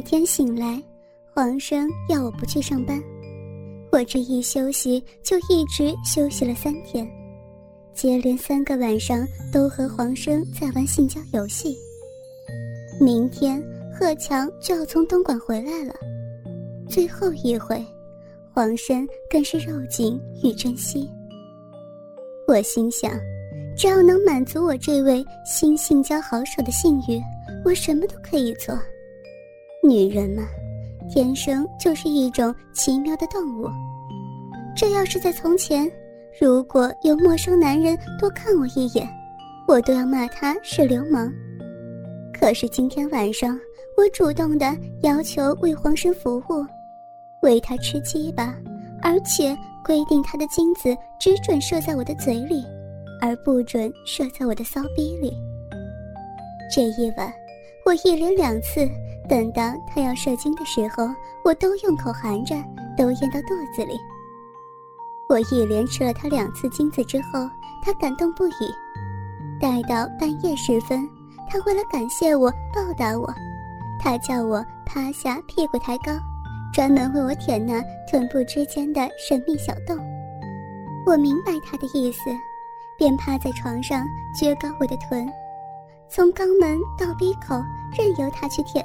天醒来，皇上要我不去上班，我这一休息就一直休息了三天，接连三个晚上都和皇上在玩性交游戏。明天贺强就要从东莞回来了，最后一回，皇上更是肉紧与珍惜。我心想，只要能满足我这位新性交好手的性欲，我什么都可以做。女人嘛，天生就是一种奇妙的动物。这要是在从前，如果有陌生男人多看我一眼，我都要骂他是流氓。可是今天晚上，我主动的要求为皇上服务，喂他吃鸡吧，而且规定他的精子只准射在我的嘴里，而不准射在我的骚逼里。这一晚，我一连两次。等到他要射精的时候，我都用口含着，都咽到肚子里。我一连吃了他两次精子之后，他感动不已。待到半夜时分，他为了感谢我、报答我，他叫我趴下，屁股抬高，专门为我舔那臀部之间的神秘小洞。我明白他的意思，便趴在床上撅高我的臀，从肛门到鼻口，任由他去舔。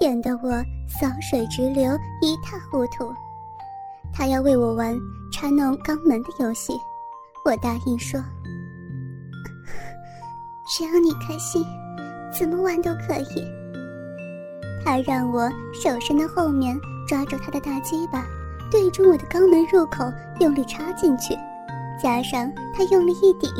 演得我骚水直流，一塌糊涂。他要为我玩插弄肛门的游戏，我答应说：“只要你开心，怎么玩都可以。”他让我手伸到后面，抓住他的大鸡巴，对准我的肛门入口用力插进去，加上他用力一顶。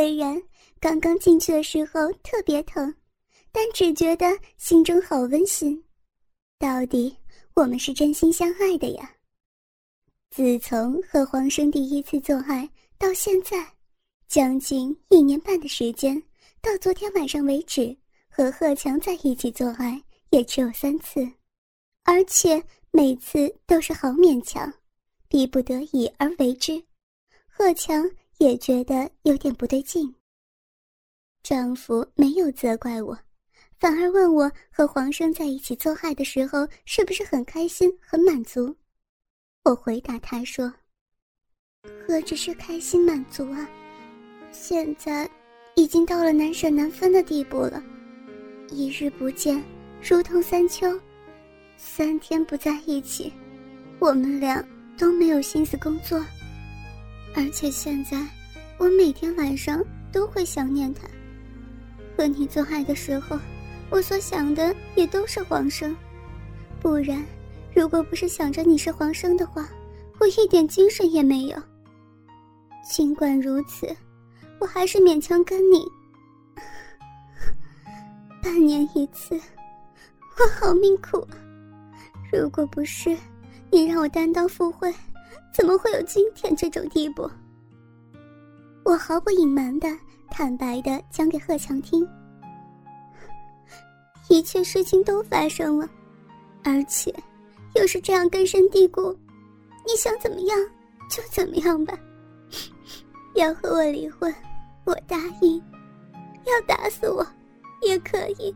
虽然刚刚进去的时候特别疼，但只觉得心中好温馨。到底我们是真心相爱的呀！自从和黄生第一次做爱到现在，将近一年半的时间，到昨天晚上为止，和贺强在一起做爱也只有三次，而且每次都是好勉强，逼不得已而为之。贺强。也觉得有点不对劲。丈夫没有责怪我，反而问我和黄生在一起做爱的时候是不是很开心、很满足。我回答他说：“何止是开心满足啊，现在已经到了难舍难分的地步了。一日不见，如同三秋；三天不在一起，我们俩都没有心思工作。”而且现在，我每天晚上都会想念他。和你做爱的时候，我所想的也都是黄生。不然，如果不是想着你是黄生的话，我一点精神也没有。尽管如此，我还是勉强跟你。半年一次，我好命苦啊！如果不是你让我单刀赴会。怎么会有今天这种地步？我毫不隐瞒的、坦白的讲给贺强听，一切事情都发生了，而且又是这样根深蒂固。你想怎么样就怎么样吧。要和我离婚，我答应；要打死我，也可以。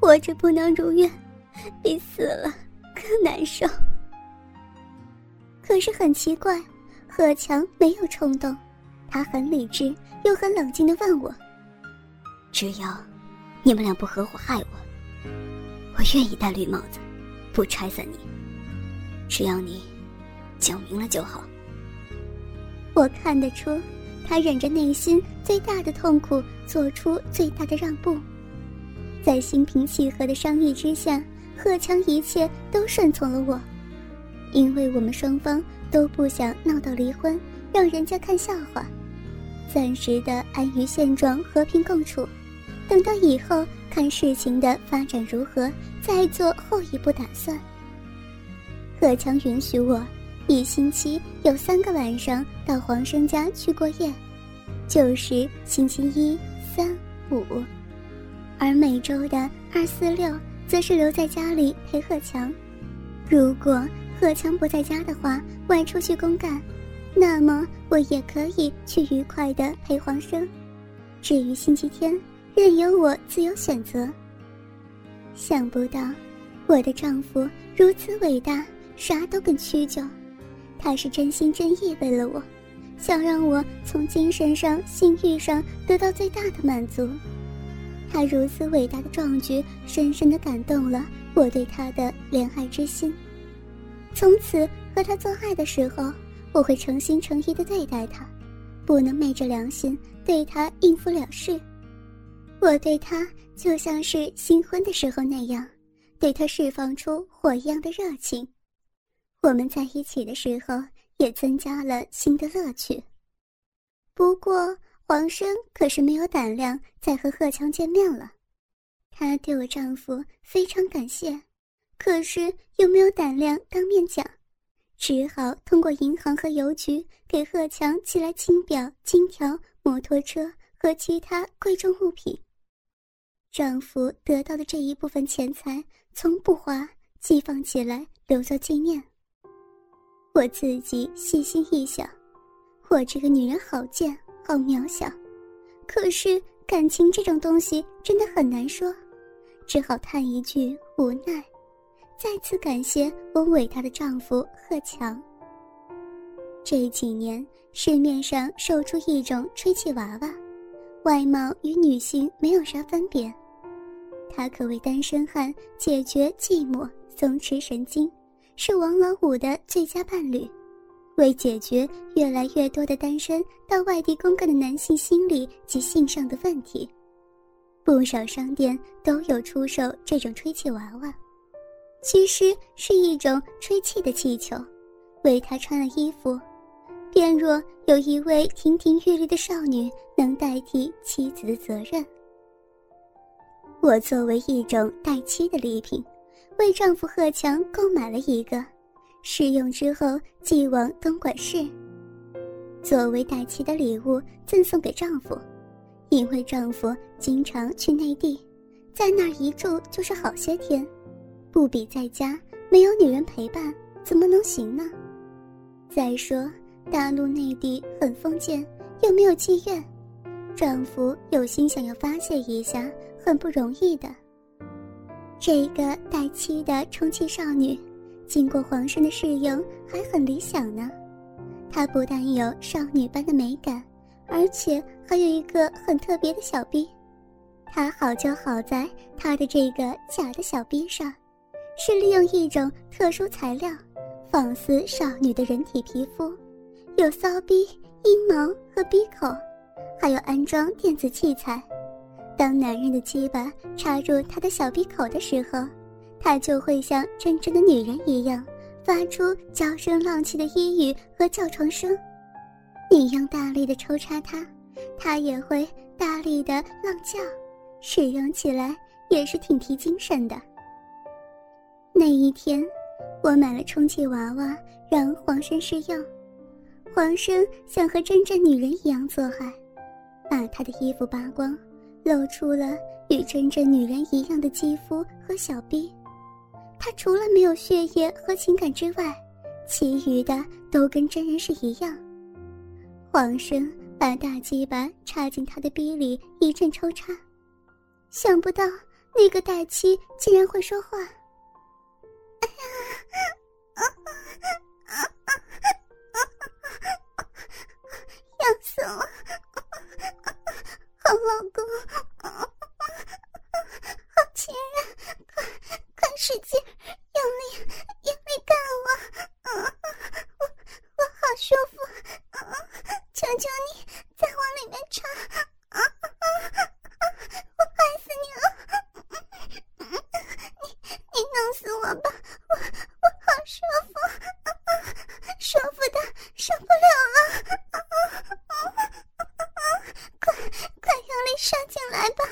活着不能如愿，比死了更难受。可是很奇怪，贺强没有冲动，他很理智又很冷静的问我：“只要你们俩不合伙害我，我愿意戴绿帽子，不拆散你。只要你讲明了就好。”我看得出，他忍着内心最大的痛苦，做出最大的让步，在心平气和的商议之下，贺强一切都顺从了我。因为我们双方都不想闹到离婚，让人家看笑话，暂时的安于现状，和平共处，等到以后看事情的发展如何，再做后一步打算。贺强允许我一星期有三个晚上到黄生家去过夜，就是星期一、三、五，而每周的二、四、六则是留在家里陪贺强。如果贺强不在家的话，外出去公干，那么我也可以去愉快的陪黄生。至于星期天，任由我自由选择。想不到，我的丈夫如此伟大，啥都肯屈就。他是真心真意为了我，想让我从精神上、性欲上得到最大的满足。他如此伟大的壮举，深深的感动了我对他的怜爱之心。从此和他做爱的时候，我会诚心诚意的对待他，不能昧着良心对他应付了事。我对他就像是新婚的时候那样，对他释放出火一样的热情。我们在一起的时候，也增加了新的乐趣。不过黄生可是没有胆量再和贺强见面了。他对我丈夫非常感谢，可是又没有胆量当面讲，只好通过银行和邮局给贺强寄来金表、金条、摩托车和其他贵重物品。丈夫得到的这一部分钱财，从不花，寄放起来留作纪念。我自己细心一想，我这个女人好贱，好渺小。可是感情这种东西真的很难说，只好叹一句无奈。再次感谢我伟大的丈夫贺强。这几年市面上售出一种吹气娃娃，外貌与女性没有啥分别，它可为单身汉解决寂寞、松弛神经。是王老五的最佳伴侣，为解决越来越多的单身到外地公干的男性心理及性上的问题，不少商店都有出售这种吹气娃娃。其实是一种吹气的气球，为他穿了衣服，便若有一位亭亭玉立的少女能代替妻子的责任。我作为一种待妻的礼品。为丈夫贺强购买了一个，试用之后寄往东莞市，作为待妻的礼物赠送给丈夫。因为丈夫经常去内地，在那儿一住就是好些天，不比在家没有女人陪伴怎么能行呢？再说大陆内地很封建，又没有妓院，丈夫有心想要发泄一下，很不容易的。这个带妻的充气少女，经过皇上的试用，还很理想呢。她不但有少女般的美感，而且还有一个很特别的小臂。它好就好在她的这个假的小臂上，是利用一种特殊材料，仿似少女的人体皮肤，有骚逼、阴毛和逼口，还有安装电子器材。当男人的鸡巴插入他的小鼻口的时候，他就会像真正的女人一样，发出娇声浪气的呓语和叫床声。你用大力的抽插他，他也会大力的浪叫，使用起来也是挺提精神的。那一天，我买了充气娃娃让黄生试用，黄生想和真正女人一样做爱，把他的衣服扒光。露出了与真正女人一样的肌肤和小臂，她除了没有血液和情感之外，其余的都跟真人是一样。黄生把大鸡巴插进他的逼里，一阵抽插，想不到那个待妻竟然会说话。死了！好老公，好亲人，快快使劲，用力用力干我，我我好舒服，求求你再往里面插，我爱死你了，你你弄死我吧，我我好舒服，舒服的受不了了。上进来吧！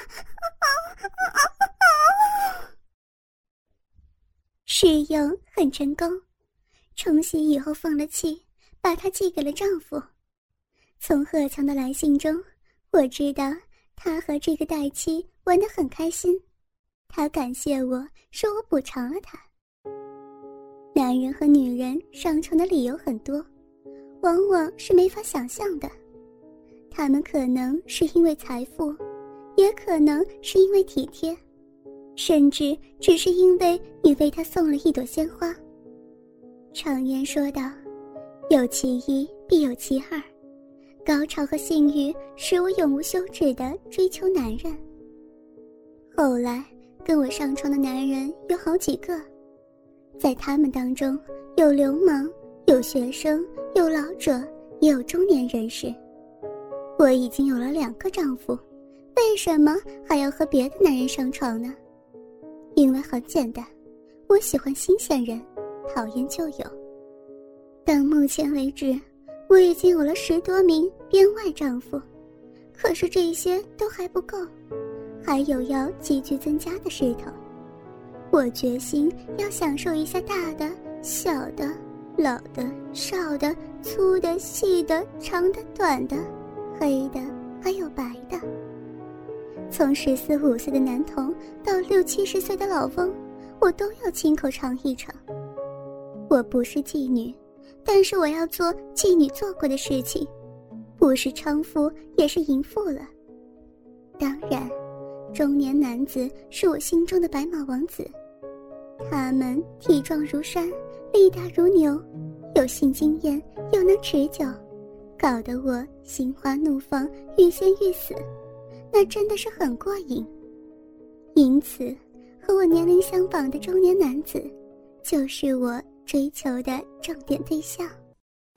试用很成功，冲洗以后放了气，把它寄给了丈夫。从贺强的来信中，我知道他和这个待妻玩得很开心。他感谢我说我补偿了他。男人和女人上床的理由很多，往往是没法想象的。他们可能是因为财富，也可能是因为体贴。甚至只是因为你为他送了一朵鲜花。常言说道：“有其一必有其二。”高潮和性欲使我永无休止的追求男人。后来跟我上床的男人有好几个，在他们当中有流氓，有学生，有老者，也有中年人士。我已经有了两个丈夫，为什么还要和别的男人上床呢？因为很简单，我喜欢新鲜人，讨厌旧友。到目前为止，我已经有了十多名编外丈夫，可是这些都还不够，还有要急剧增加的势头。我决心要享受一下大的、小的、老的、少的、粗的、细的、长的、短的、黑的，还有白的。从十四五岁的男童到六七十岁的老翁，我都要亲口尝一尝。我不是妓女，但是我要做妓女做过的事情，不是娼妇也是淫妇了。当然，中年男子是我心中的白马王子，他们体壮如山，力大如牛，有性经验又能持久，搞得我心花怒放，欲仙欲死。那真的是很过瘾，因此，和我年龄相仿的中年男子，就是我追求的重点对象。